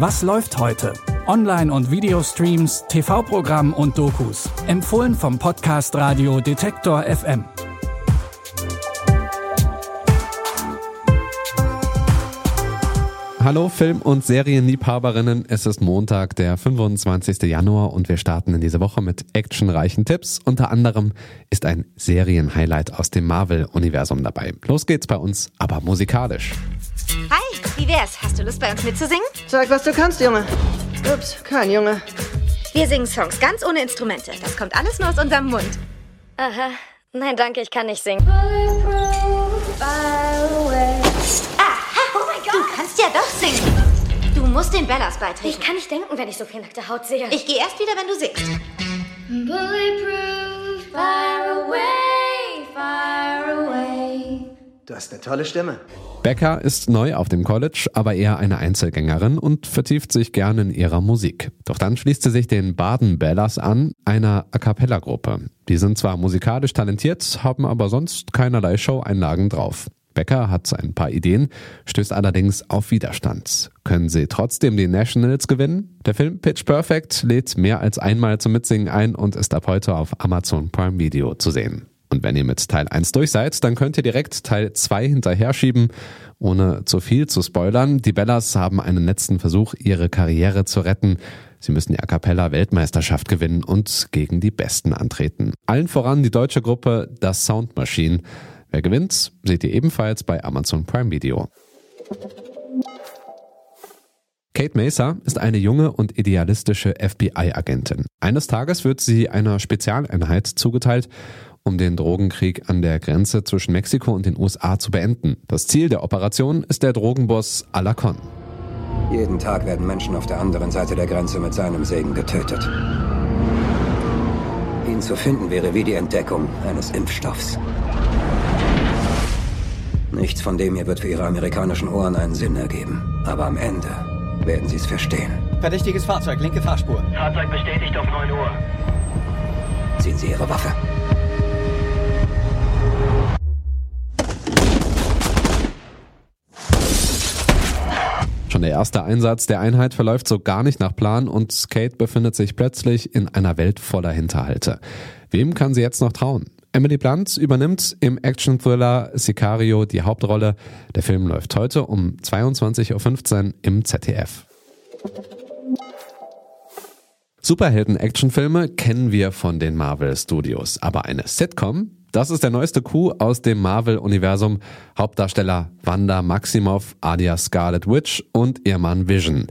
Was läuft heute? Online- und Videostreams, TV-Programm und Dokus. Empfohlen vom Podcast Radio Detektor FM. Hallo Film- und Serienliebhaberinnen, es ist Montag, der 25. Januar und wir starten in diese Woche mit actionreichen Tipps. Unter anderem ist ein Serienhighlight aus dem Marvel-Universum dabei. Los geht's bei uns, aber musikalisch. Hi, wie wär's? Hast du Lust bei uns mitzusingen? Zeig, was du kannst, Junge. Ups, kein Junge. Wir singen Songs ganz ohne Instrumente. Das kommt alles nur aus unserem Mund. Aha. Nein, danke, ich kann nicht singen. Oh mein Gott! Du kannst ja doch singen. Du musst den Bellas beitreten. Ich kann nicht denken, wenn ich so viel nackte Haut sehe. Ich gehe erst wieder, wenn du singst. Bulletproof, fire away, fire away. Du hast eine tolle Stimme. Becca ist neu auf dem College, aber eher eine Einzelgängerin und vertieft sich gerne in ihrer Musik. Doch dann schließt sie sich den Baden Bellas an, einer A Cappella-Gruppe. Die sind zwar musikalisch talentiert, haben aber sonst keinerlei Show-Einlagen drauf. Becker hat ein paar Ideen, stößt allerdings auf Widerstand. Können sie trotzdem die Nationals gewinnen? Der Film Pitch Perfect lädt mehr als einmal zum Mitsingen ein und ist ab heute auf Amazon Prime Video zu sehen. Und wenn ihr mit Teil 1 durch seid, dann könnt ihr direkt Teil 2 hinterher schieben, ohne zu viel zu spoilern. Die Bellas haben einen letzten Versuch, ihre Karriere zu retten. Sie müssen die A Cappella Weltmeisterschaft gewinnen und gegen die Besten antreten. Allen voran die deutsche Gruppe Das Sound Machine. Wer gewinnt, seht ihr ebenfalls bei Amazon Prime Video. Kate Mesa ist eine junge und idealistische FBI-Agentin. Eines Tages wird sie einer Spezialeinheit zugeteilt, um den Drogenkrieg an der Grenze zwischen Mexiko und den USA zu beenden. Das Ziel der Operation ist der Drogenboss Alacon. Jeden Tag werden Menschen auf der anderen Seite der Grenze mit seinem Segen getötet. Ihn zu finden wäre wie die Entdeckung eines Impfstoffs. Nichts von dem hier wird für Ihre amerikanischen Ohren einen Sinn ergeben. Aber am Ende werden Sie es verstehen. Verdächtiges Fahrzeug, linke Fahrspur. Fahrzeug bestätigt auf 9 Uhr. Ziehen Sie Ihre Waffe. Erste Einsatz der Einheit verläuft so gar nicht nach Plan und Kate befindet sich plötzlich in einer Welt voller Hinterhalte. Wem kann sie jetzt noch trauen? Emily Blunt übernimmt im Action-Thriller Sicario die Hauptrolle. Der Film läuft heute um 22.15 Uhr im ZDF. Superhelden-Actionfilme kennen wir von den Marvel Studios, aber eine Sitcom, das ist der neueste Coup aus dem Marvel-Universum. Hauptdarsteller Wanda Maximoff alias Scarlet Witch und ihr Mann Vision.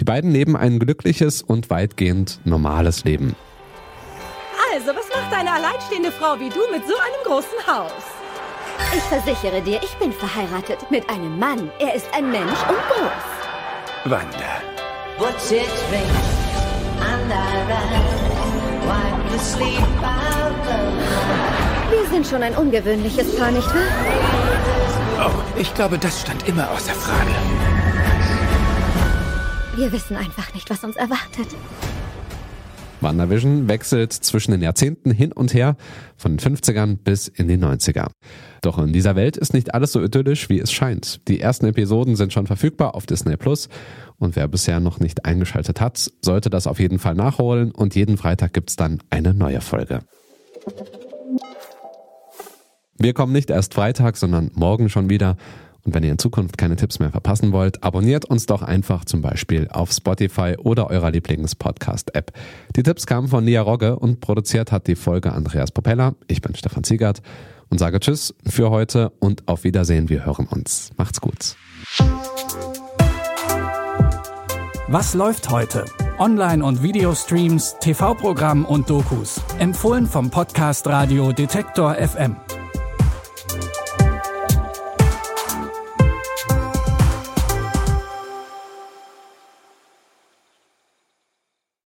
Die beiden leben ein glückliches und weitgehend normales Leben. Also, was macht eine alleinstehende Frau wie du mit so einem großen Haus? Ich versichere dir, ich bin verheiratet mit einem Mann. Er ist ein Mensch und groß. Wanda. What's it? Wir sind schon ein ungewöhnliches Paar, nicht wahr? Oh, ich glaube, das stand immer außer Frage. Wir wissen einfach nicht, was uns erwartet. WandaVision wechselt zwischen den Jahrzehnten hin und her, von den 50ern bis in die 90er. Doch in dieser Welt ist nicht alles so idyllisch, wie es scheint. Die ersten Episoden sind schon verfügbar auf Disney Plus und wer bisher noch nicht eingeschaltet hat, sollte das auf jeden Fall nachholen und jeden Freitag gibt's dann eine neue Folge. Wir kommen nicht erst Freitag, sondern morgen schon wieder. Und wenn ihr in Zukunft keine Tipps mehr verpassen wollt, abonniert uns doch einfach zum Beispiel auf Spotify oder eurer Lieblings-Podcast-App. Die Tipps kamen von Nia Rogge und produziert hat die Folge Andreas Propeller. Ich bin Stefan Ziegert und sage Tschüss für heute und auf Wiedersehen. Wir hören uns. Macht's gut. Was läuft heute? Online- und Videostreams, TV-Programm und Dokus. Empfohlen vom Podcast Radio Detektor FM.